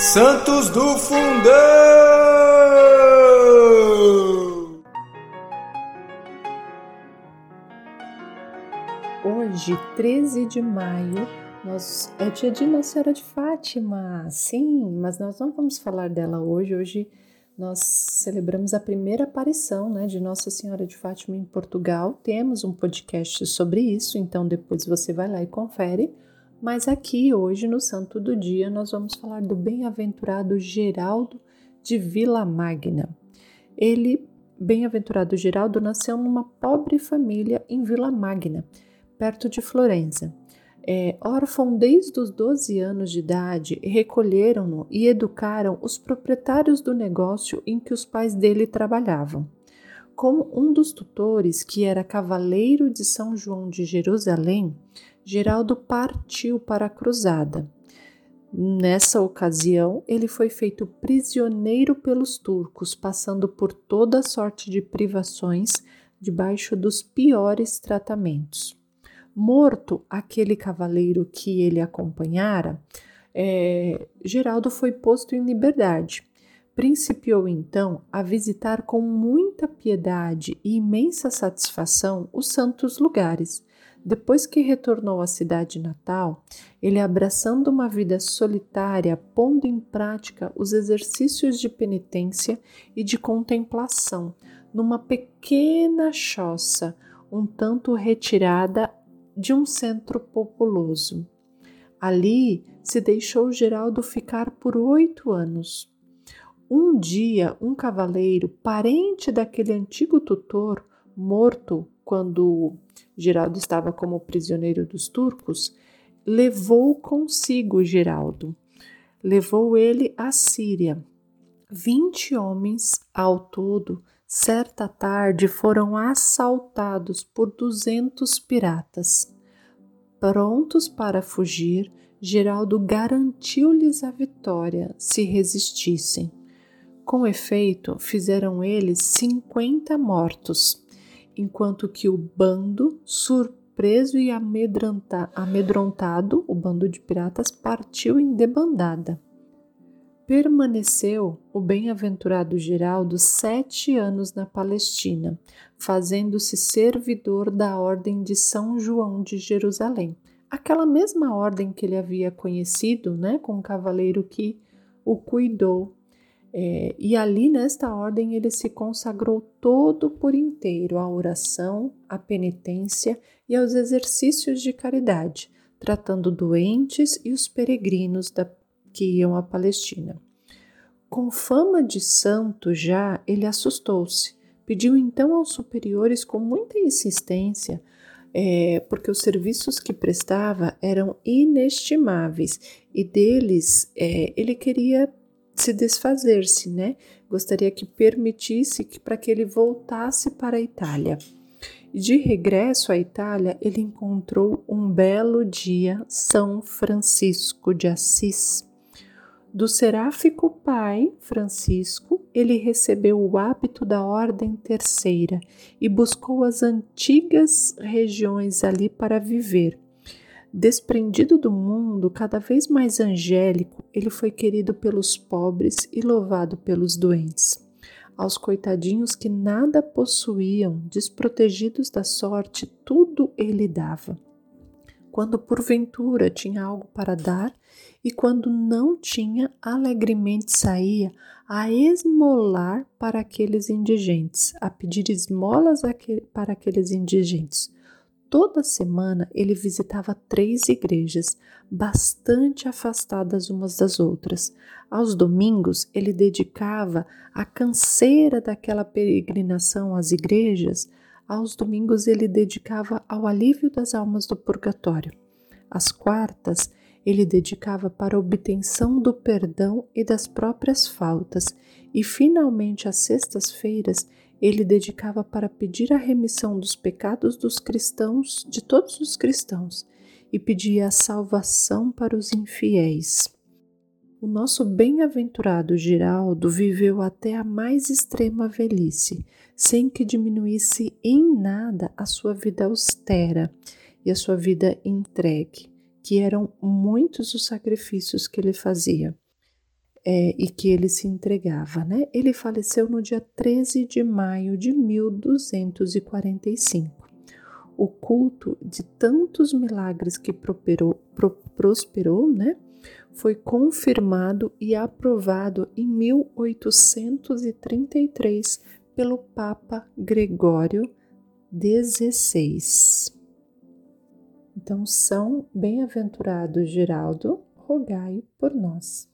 Santos do Fundão! Hoje, 13 de maio, nós, é dia de Nossa Senhora de Fátima. Sim, mas nós não vamos falar dela hoje. Hoje nós celebramos a primeira aparição né, de Nossa Senhora de Fátima em Portugal. Temos um podcast sobre isso, então depois você vai lá e confere. Mas aqui hoje no Santo do Dia nós vamos falar do bem-aventurado Geraldo de Vila Magna. Ele, bem-aventurado Geraldo, nasceu numa pobre família em Vila Magna, perto de Florença. É, órfão desde os 12 anos de idade, recolheram-no e educaram os proprietários do negócio em que os pais dele trabalhavam. Como um dos tutores, que era cavaleiro de São João de Jerusalém, Geraldo partiu para a cruzada. Nessa ocasião, ele foi feito prisioneiro pelos turcos, passando por toda sorte de privações debaixo dos piores tratamentos. Morto aquele cavaleiro que ele acompanhara, é, Geraldo foi posto em liberdade. Principiou então a visitar com muita piedade e imensa satisfação os santos lugares. Depois que retornou à cidade natal, ele, abraçando uma vida solitária, pondo em prática os exercícios de penitência e de contemplação, numa pequena choça, um tanto retirada de um centro populoso. Ali se deixou Geraldo ficar por oito anos. Um dia, um cavaleiro, parente daquele antigo tutor, morto quando Geraldo estava como prisioneiro dos turcos, levou consigo Geraldo. Levou ele à Síria. Vinte homens ao todo certa tarde foram assaltados por duzentos piratas. Prontos para fugir, Geraldo garantiu-lhes a vitória se resistissem. Com efeito, fizeram eles cinquenta mortos, enquanto que o bando, surpreso e amedrontado, o bando de piratas partiu em debandada. Permaneceu o bem-aventurado Geraldo sete anos na Palestina, fazendo-se servidor da Ordem de São João de Jerusalém, aquela mesma ordem que ele havia conhecido, né, com o cavaleiro que o cuidou. É, e ali nesta ordem ele se consagrou todo por inteiro à oração, à penitência e aos exercícios de caridade, tratando doentes e os peregrinos da que iam à Palestina. Com fama de santo já, ele assustou-se. Pediu então aos superiores com muita insistência, é, porque os serviços que prestava eram inestimáveis e deles é, ele queria se desfazer-se, né? Gostaria que permitisse que, para que ele voltasse para a Itália. De regresso à Itália, ele encontrou um belo dia São Francisco de Assis do seráfico pai Francisco, ele recebeu o hábito da Ordem Terceira e buscou as antigas regiões ali para viver. Desprendido do mundo, cada vez mais angélico, ele foi querido pelos pobres e louvado pelos doentes. Aos coitadinhos que nada possuíam, desprotegidos da sorte, tudo ele dava quando porventura tinha algo para dar, e quando não tinha, alegremente saía a esmolar para aqueles indigentes, a pedir esmolas para aqueles indigentes. Toda semana ele visitava três igrejas, bastante afastadas umas das outras. Aos domingos ele dedicava a canseira daquela peregrinação às igrejas aos domingos ele dedicava ao alívio das almas do purgatório. Às quartas, ele dedicava para a obtenção do perdão e das próprias faltas, e finalmente às sextas-feiras ele dedicava para pedir a remissão dos pecados dos cristãos, de todos os cristãos, e pedia a salvação para os infiéis. O nosso bem-aventurado Giraldo viveu até a mais extrema velhice, sem que diminuísse em nada a sua vida austera e a sua vida entregue, que eram muitos os sacrifícios que ele fazia. É, e que ele se entregava. Né? Ele faleceu no dia 13 de maio de 1245. O culto de tantos milagres que prosperou, pro, prosperou né? foi confirmado e aprovado em 1833 pelo Papa Gregório XVI. Então, São Bem-aventurado Geraldo, rogai por nós.